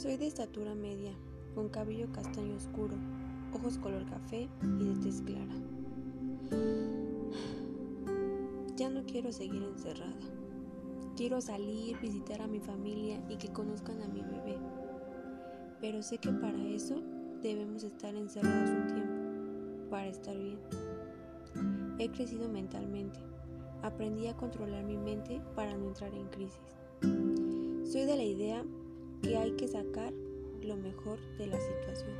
Soy de estatura media, con cabello castaño oscuro, ojos color café y de tez clara. Ya no quiero seguir encerrada. Quiero salir, visitar a mi familia y que conozcan a mi bebé. Pero sé que para eso debemos estar encerrados un tiempo, para estar bien. He crecido mentalmente. Aprendí a controlar mi mente para no entrar en crisis. Soy de la idea que hay que sacar lo mejor de las situaciones.